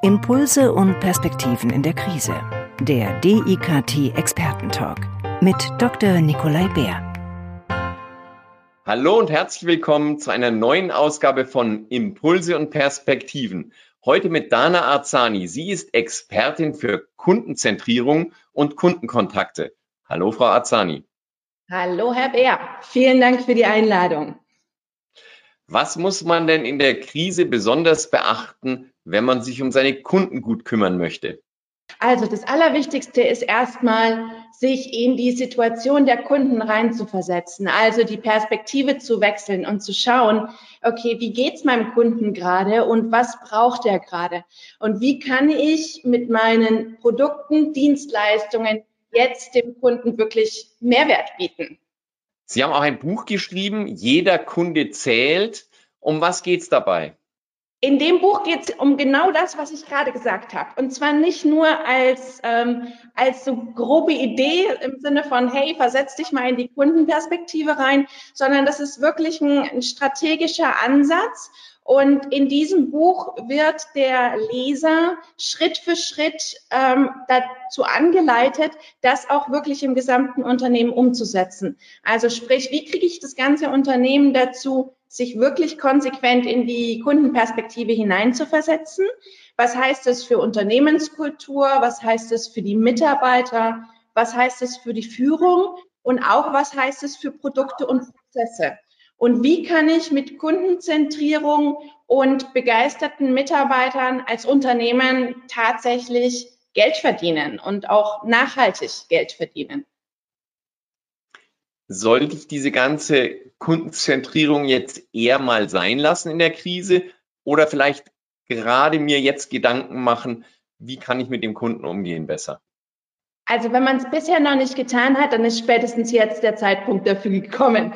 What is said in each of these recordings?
Impulse und Perspektiven in der Krise. Der DIKT Expertentalk mit Dr. Nikolai Bär. Hallo und herzlich willkommen zu einer neuen Ausgabe von Impulse und Perspektiven. Heute mit Dana Arzani. Sie ist Expertin für Kundenzentrierung und Kundenkontakte. Hallo, Frau Arzani. Hallo, Herr Bär. Vielen Dank für die Einladung. Was muss man denn in der Krise besonders beachten, wenn man sich um seine Kunden gut kümmern möchte? Also das Allerwichtigste ist erstmal, sich in die Situation der Kunden reinzuversetzen, also die Perspektive zu wechseln und zu schauen, okay, wie geht's meinem Kunden gerade und was braucht er gerade? Und wie kann ich mit meinen Produkten, Dienstleistungen jetzt dem Kunden wirklich Mehrwert bieten? Sie haben auch ein Buch geschrieben, Jeder Kunde zählt. Um was geht es dabei? In dem Buch geht es um genau das, was ich gerade gesagt habe. Und zwar nicht nur als, ähm, als so grobe Idee im Sinne von, hey, versetz dich mal in die Kundenperspektive rein, sondern das ist wirklich ein, ein strategischer Ansatz. Und in diesem Buch wird der Leser Schritt für Schritt ähm, dazu angeleitet, das auch wirklich im gesamten Unternehmen umzusetzen. Also sprich, wie kriege ich das ganze Unternehmen dazu, sich wirklich konsequent in die Kundenperspektive hineinzuversetzen? Was heißt es für Unternehmenskultur? Was heißt es für die Mitarbeiter? Was heißt es für die Führung? Und auch was heißt es für Produkte und Prozesse? Und wie kann ich mit Kundenzentrierung und begeisterten Mitarbeitern als Unternehmen tatsächlich Geld verdienen und auch nachhaltig Geld verdienen? Sollte ich diese ganze Kundenzentrierung jetzt eher mal sein lassen in der Krise oder vielleicht gerade mir jetzt Gedanken machen, wie kann ich mit dem Kunden umgehen besser? Also wenn man es bisher noch nicht getan hat, dann ist spätestens jetzt der Zeitpunkt dafür gekommen.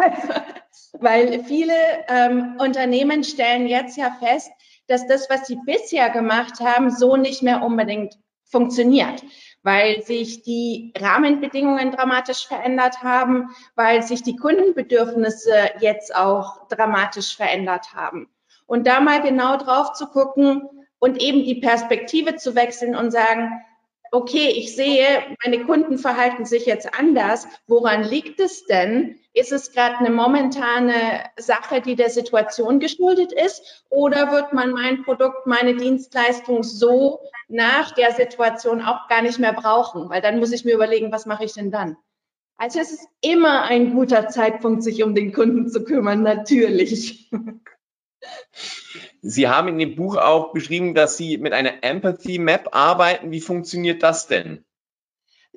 Weil viele ähm, Unternehmen stellen jetzt ja fest, dass das, was sie bisher gemacht haben, so nicht mehr unbedingt funktioniert, weil sich die Rahmenbedingungen dramatisch verändert haben, weil sich die Kundenbedürfnisse jetzt auch dramatisch verändert haben. Und da mal genau drauf zu gucken und eben die Perspektive zu wechseln und sagen, okay, ich sehe, meine Kunden verhalten sich jetzt anders. Woran liegt es denn? Ist es gerade eine momentane Sache, die der Situation geschuldet ist? Oder wird man mein Produkt, meine Dienstleistung so nach der Situation auch gar nicht mehr brauchen? Weil dann muss ich mir überlegen, was mache ich denn dann? Also es ist immer ein guter Zeitpunkt, sich um den Kunden zu kümmern, natürlich. Sie haben in dem Buch auch beschrieben, dass Sie mit einer Empathy Map arbeiten. Wie funktioniert das denn?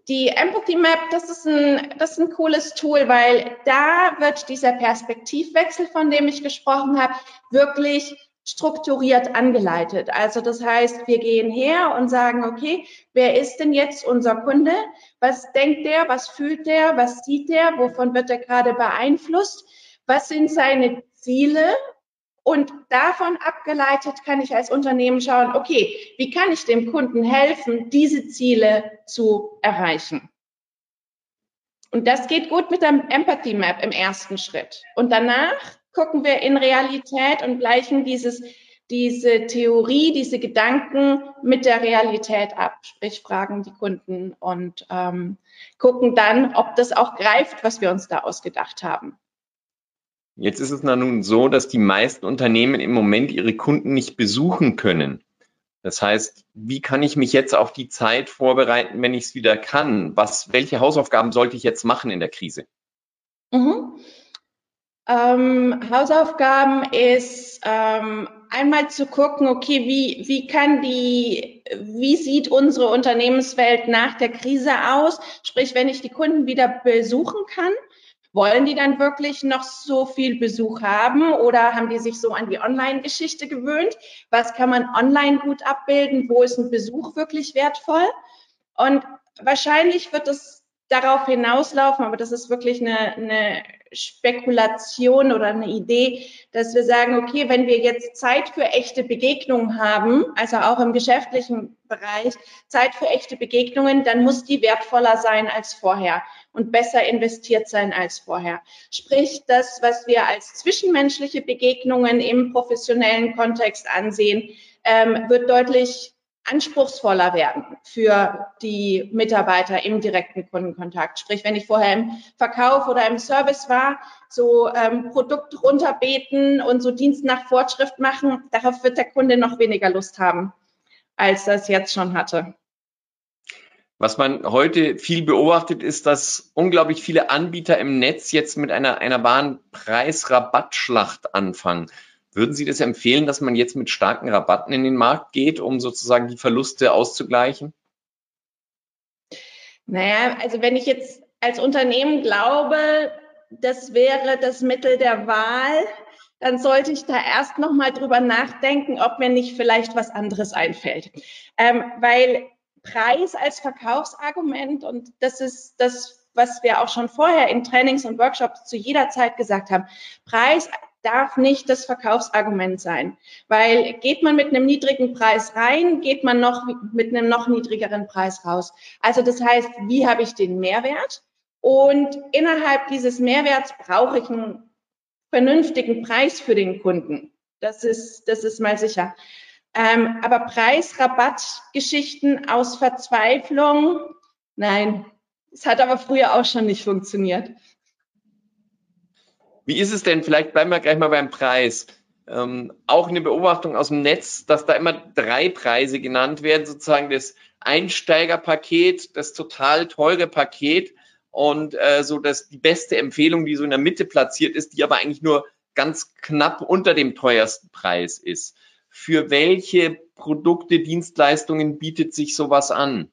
Die Empathy Map, das ist ein, das ist ein cooles Tool, weil da wird dieser Perspektivwechsel, von dem ich gesprochen habe, wirklich strukturiert angeleitet. Also das heißt, wir gehen her und sagen, okay, wer ist denn jetzt unser Kunde? Was denkt der? Was fühlt der? Was sieht der? Wovon wird er gerade beeinflusst? Was sind seine Ziele? Und davon abgeleitet kann ich als Unternehmen schauen, okay, wie kann ich dem Kunden helfen, diese Ziele zu erreichen? Und das geht gut mit der Empathy Map im ersten Schritt. Und danach gucken wir in Realität und gleichen dieses, diese Theorie, diese Gedanken mit der Realität ab, sprich fragen die Kunden und ähm, gucken dann, ob das auch greift, was wir uns da ausgedacht haben. Jetzt ist es nun so, dass die meisten Unternehmen im Moment ihre Kunden nicht besuchen können. Das heißt, wie kann ich mich jetzt auf die Zeit vorbereiten, wenn ich es wieder kann? Was, welche Hausaufgaben sollte ich jetzt machen in der Krise? Mhm. Ähm, Hausaufgaben ist ähm, einmal zu gucken, okay, wie, wie kann die, wie sieht unsere Unternehmenswelt nach der Krise aus? Sprich, wenn ich die Kunden wieder besuchen kann, wollen die dann wirklich noch so viel Besuch haben oder haben die sich so an die Online-Geschichte gewöhnt? Was kann man online gut abbilden? Wo ist ein Besuch wirklich wertvoll? Und wahrscheinlich wird es darauf hinauslaufen, aber das ist wirklich eine, eine Spekulation oder eine Idee, dass wir sagen, okay, wenn wir jetzt Zeit für echte Begegnungen haben, also auch im geschäftlichen Bereich, Zeit für echte Begegnungen, dann muss die wertvoller sein als vorher und besser investiert sein als vorher. Sprich, das, was wir als zwischenmenschliche Begegnungen im professionellen Kontext ansehen, ähm, wird deutlich anspruchsvoller werden für die Mitarbeiter im direkten Kundenkontakt. Sprich, wenn ich vorher im Verkauf oder im Service war, so ähm, Produkt runterbeten und so Dienst nach Fortschrift machen, darauf wird der Kunde noch weniger Lust haben, als das jetzt schon hatte. Was man heute viel beobachtet, ist, dass unglaublich viele Anbieter im Netz jetzt mit einer, einer wahren Preisrabattschlacht anfangen. Würden Sie das empfehlen, dass man jetzt mit starken Rabatten in den Markt geht, um sozusagen die Verluste auszugleichen? Naja, also wenn ich jetzt als Unternehmen glaube, das wäre das Mittel der Wahl, dann sollte ich da erst noch mal drüber nachdenken, ob mir nicht vielleicht was anderes einfällt. Ähm, weil Preis als Verkaufsargument und das ist das, was wir auch schon vorher in Trainings und Workshops zu jeder Zeit gesagt haben. Preis darf nicht das Verkaufsargument sein, weil geht man mit einem niedrigen Preis rein, geht man noch mit einem noch niedrigeren Preis raus. Also das heißt, wie habe ich den Mehrwert? Und innerhalb dieses Mehrwerts brauche ich einen vernünftigen Preis für den Kunden. Das ist, das ist mal sicher. Ähm, aber Preisrabattgeschichten aus Verzweiflung, nein, es hat aber früher auch schon nicht funktioniert. Wie ist es denn? Vielleicht bleiben wir gleich mal beim Preis. Ähm, auch eine Beobachtung aus dem Netz, dass da immer drei Preise genannt werden, sozusagen das Einsteigerpaket, das total teure Paket und äh, so dass die beste Empfehlung, die so in der Mitte platziert ist, die aber eigentlich nur ganz knapp unter dem teuersten Preis ist. Für welche Produkte, Dienstleistungen bietet sich sowas an?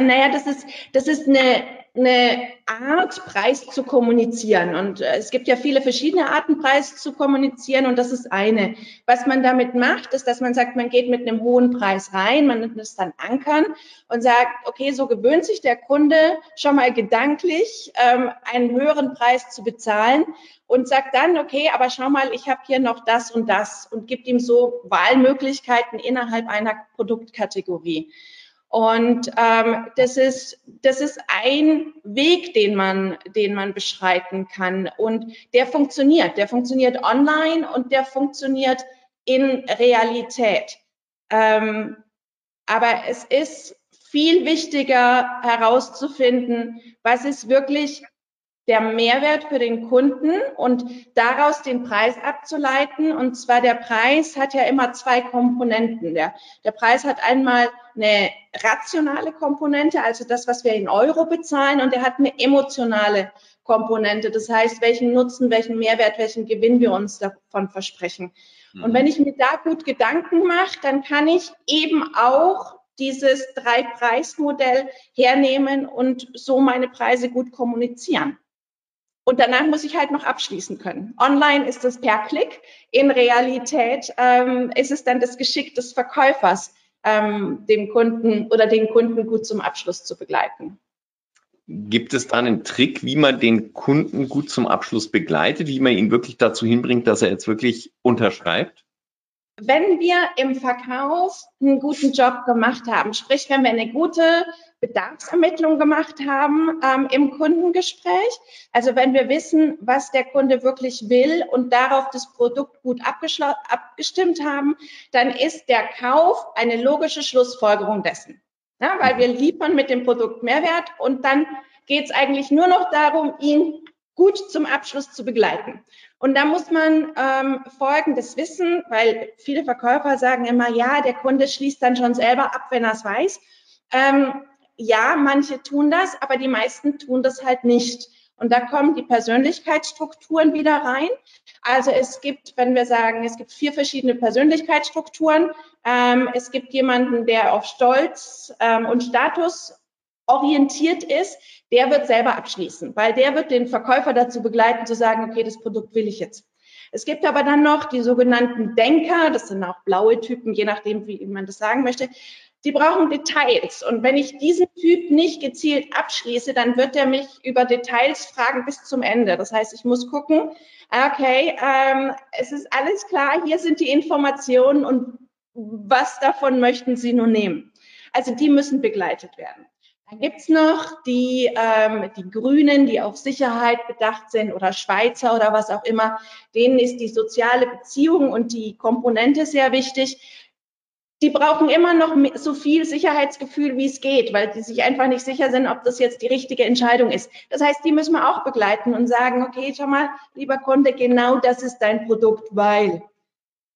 Naja, das ist, das ist eine eine Art, Preis zu kommunizieren. Und äh, es gibt ja viele verschiedene Arten, Preis zu kommunizieren. Und das ist eine. Was man damit macht, ist, dass man sagt, man geht mit einem hohen Preis rein, man nennt es dann ankern und sagt, okay, so gewöhnt sich der Kunde schon mal gedanklich, ähm, einen höheren Preis zu bezahlen und sagt dann, okay, aber schau mal, ich habe hier noch das und das und gibt ihm so Wahlmöglichkeiten innerhalb einer Produktkategorie. Und ähm, das ist das ist ein Weg, den man den man beschreiten kann und der funktioniert. Der funktioniert online und der funktioniert in Realität. Ähm, aber es ist viel wichtiger herauszufinden, was ist wirklich der Mehrwert für den Kunden und daraus den Preis abzuleiten. Und zwar der Preis hat ja immer zwei Komponenten. Der, der Preis hat einmal eine rationale Komponente, also das, was wir in Euro bezahlen, und er hat eine emotionale Komponente. Das heißt, welchen Nutzen, welchen Mehrwert, welchen Gewinn wir uns davon versprechen. Mhm. Und wenn ich mir da gut Gedanken mache, dann kann ich eben auch dieses Drei-Preis-Modell hernehmen und so meine Preise gut kommunizieren. Und danach muss ich halt noch abschließen können. Online ist es per Klick. In Realität ähm, ist es dann das Geschick des Verkäufers, ähm, dem Kunden oder den Kunden gut zum Abschluss zu begleiten. Gibt es da einen Trick, wie man den Kunden gut zum Abschluss begleitet, wie man ihn wirklich dazu hinbringt, dass er jetzt wirklich unterschreibt? Wenn wir im Verkauf einen guten Job gemacht haben, sprich, wenn wir eine gute Bedarfsermittlung gemacht haben ähm, im Kundengespräch. Also wenn wir wissen, was der Kunde wirklich will und darauf das Produkt gut abgestimmt haben, dann ist der Kauf eine logische Schlussfolgerung dessen. Ja, weil wir liefern mit dem Produkt Mehrwert und dann geht es eigentlich nur noch darum, ihn gut zum Abschluss zu begleiten. Und da muss man ähm, Folgendes wissen, weil viele Verkäufer sagen immer, ja, der Kunde schließt dann schon selber ab, wenn er es weiß. Ähm, ja, manche tun das, aber die meisten tun das halt nicht. Und da kommen die Persönlichkeitsstrukturen wieder rein. Also es gibt, wenn wir sagen, es gibt vier verschiedene Persönlichkeitsstrukturen. Ähm, es gibt jemanden, der auf Stolz ähm, und Status orientiert ist, der wird selber abschließen, weil der wird den Verkäufer dazu begleiten, zu sagen, okay, das Produkt will ich jetzt. Es gibt aber dann noch die sogenannten Denker, das sind auch blaue Typen, je nachdem, wie man das sagen möchte die brauchen Details. Und wenn ich diesen Typ nicht gezielt abschließe, dann wird er mich über Details fragen bis zum Ende. Das heißt, ich muss gucken, okay, ähm, es ist alles klar, hier sind die Informationen und was davon möchten Sie nun nehmen? Also die müssen begleitet werden. Dann gibt's noch die, ähm, die Grünen, die auf Sicherheit bedacht sind oder Schweizer oder was auch immer. Denen ist die soziale Beziehung und die Komponente sehr wichtig. Die brauchen immer noch so viel Sicherheitsgefühl, wie es geht, weil die sich einfach nicht sicher sind, ob das jetzt die richtige Entscheidung ist. Das heißt, die müssen wir auch begleiten und sagen, okay, schau mal, lieber Kunde, genau das ist dein Produkt, weil.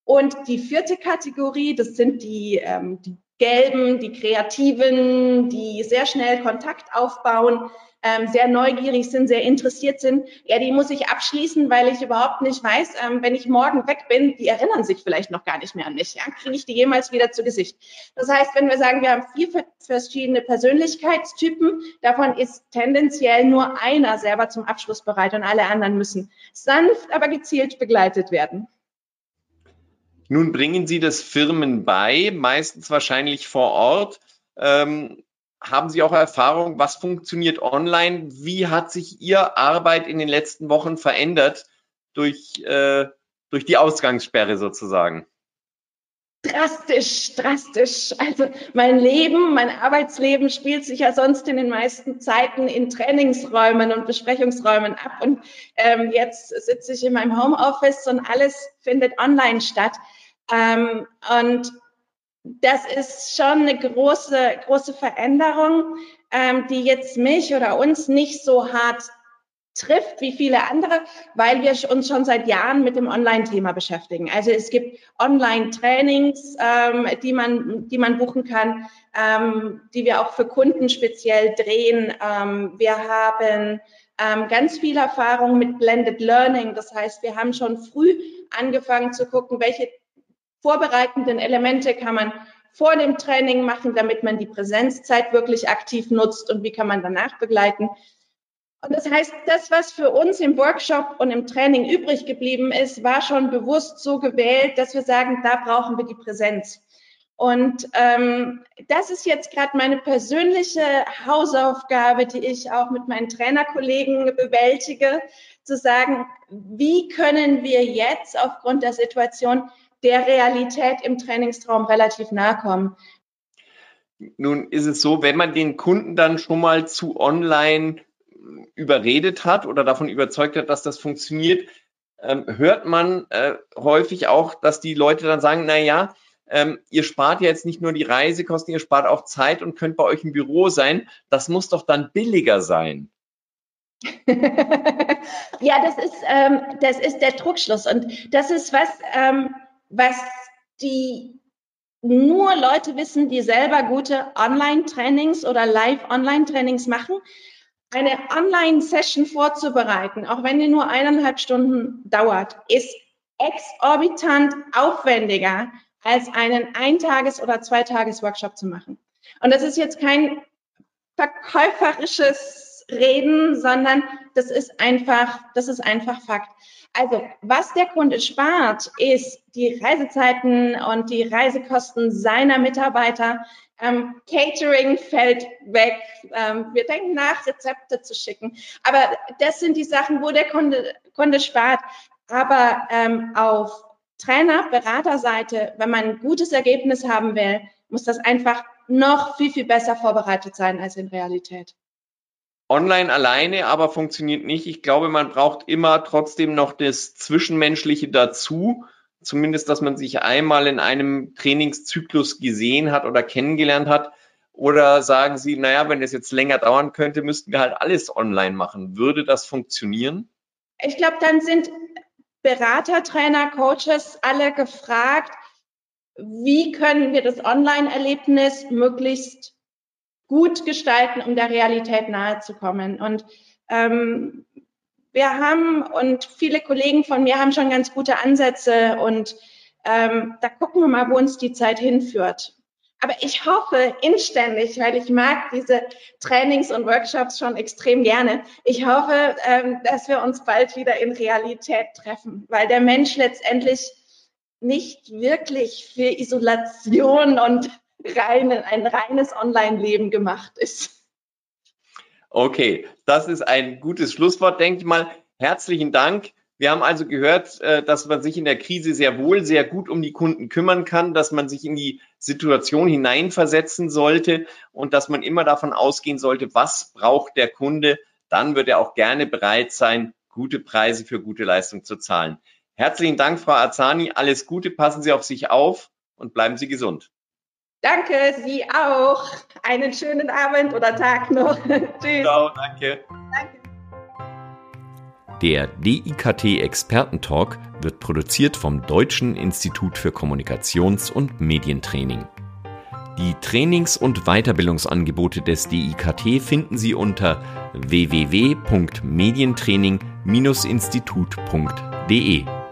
Und die vierte Kategorie, das sind die, ähm, die Gelben, die Kreativen, die sehr schnell Kontakt aufbauen, ähm, sehr neugierig sind, sehr interessiert sind. Ja, die muss ich abschließen, weil ich überhaupt nicht weiß, ähm, wenn ich morgen weg bin, die erinnern sich vielleicht noch gar nicht mehr an mich. Ja? Kriege ich die jemals wieder zu Gesicht? Das heißt, wenn wir sagen, wir haben vier verschiedene Persönlichkeitstypen, davon ist tendenziell nur einer selber zum Abschluss bereit und alle anderen müssen sanft, aber gezielt begleitet werden. Nun bringen Sie das Firmen bei, meistens wahrscheinlich vor Ort. Ähm, haben Sie auch Erfahrung, was funktioniert online? Wie hat sich Ihr Arbeit in den letzten Wochen verändert durch, äh, durch die Ausgangssperre sozusagen? Drastisch, drastisch. Also mein Leben, mein Arbeitsleben spielt sich ja sonst in den meisten Zeiten in Trainingsräumen und Besprechungsräumen ab. Und ähm, jetzt sitze ich in meinem Homeoffice und alles findet online statt. Ähm, und das ist schon eine große, große Veränderung, ähm, die jetzt mich oder uns nicht so hart trifft wie viele andere, weil wir uns schon seit Jahren mit dem Online-Thema beschäftigen. Also es gibt Online-Trainings, ähm, die man, die man buchen kann, ähm, die wir auch für Kunden speziell drehen. Ähm, wir haben ähm, ganz viel Erfahrung mit Blended Learning. Das heißt, wir haben schon früh angefangen zu gucken, welche vorbereitenden Elemente kann man vor dem Training machen, damit man die Präsenzzeit wirklich aktiv nutzt und wie kann man danach begleiten. Und das heißt, das, was für uns im Workshop und im Training übrig geblieben ist, war schon bewusst so gewählt, dass wir sagen, da brauchen wir die Präsenz. Und ähm, das ist jetzt gerade meine persönliche Hausaufgabe, die ich auch mit meinen Trainerkollegen bewältige, zu sagen, wie können wir jetzt aufgrund der Situation der Realität im Trainingstraum relativ nahe kommen. Nun ist es so, wenn man den Kunden dann schon mal zu online überredet hat oder davon überzeugt hat, dass das funktioniert, ähm, hört man äh, häufig auch, dass die Leute dann sagen, na ja, ähm, ihr spart ja jetzt nicht nur die Reisekosten, ihr spart auch Zeit und könnt bei euch im Büro sein. Das muss doch dann billiger sein. ja, das ist, ähm, das ist der Druckschluss. Und das ist was, ähm, was die nur Leute wissen, die selber gute Online-Trainings oder Live-Online-Trainings machen, eine Online-Session vorzubereiten, auch wenn die nur eineinhalb Stunden dauert, ist exorbitant aufwendiger, als einen Eintages- oder Zweitages-Workshop zu machen. Und das ist jetzt kein verkäuferisches Reden, sondern das ist einfach, das ist einfach Fakt. Also, was der Kunde spart, ist die Reisezeiten und die Reisekosten seiner Mitarbeiter. Ähm, Catering fällt weg. Ähm, wir denken nach, Rezepte zu schicken. Aber das sind die Sachen, wo der Kunde, Kunde spart. Aber ähm, auf Trainer, Beraterseite, wenn man ein gutes Ergebnis haben will, muss das einfach noch viel, viel besser vorbereitet sein als in Realität. Online alleine aber funktioniert nicht. Ich glaube, man braucht immer trotzdem noch das Zwischenmenschliche dazu. Zumindest, dass man sich einmal in einem Trainingszyklus gesehen hat oder kennengelernt hat. Oder sagen Sie, naja, wenn es jetzt länger dauern könnte, müssten wir halt alles online machen. Würde das funktionieren? Ich glaube, dann sind Berater, Trainer, Coaches alle gefragt, wie können wir das Online-Erlebnis möglichst gut gestalten, um der Realität nahe zu kommen. Und ähm, wir haben und viele Kollegen von mir haben schon ganz gute Ansätze und ähm, da gucken wir mal, wo uns die Zeit hinführt. Aber ich hoffe inständig, weil ich mag diese Trainings und Workshops schon extrem gerne. Ich hoffe, ähm, dass wir uns bald wieder in Realität treffen, weil der Mensch letztendlich nicht wirklich für Isolation und rein, ein reines Online-Leben gemacht ist. Okay, das ist ein gutes Schlusswort, denke ich mal. Herzlichen Dank Wir haben also gehört, äh, dass man sich in der Krise sehr wohl sehr gut um die Kunden kümmern kann, dass man sich in die Situation hineinversetzen sollte und dass man immer davon ausgehen sollte, was braucht der Kunde. Dann wird er auch gerne bereit sein, gute Preise für gute Leistung zu zahlen. Herzlichen Dank, Frau Azani. Alles Gute, passen Sie auf sich auf und bleiben Sie gesund. Danke, Sie auch. Einen schönen Abend oder Tag noch. Tschüss. Ciao, danke. Danke. Der DIKT Expertentalk wird produziert vom Deutschen Institut für Kommunikations- und Medientraining. Die Trainings- und Weiterbildungsangebote des DIKT finden Sie unter www.medientraining-institut.de.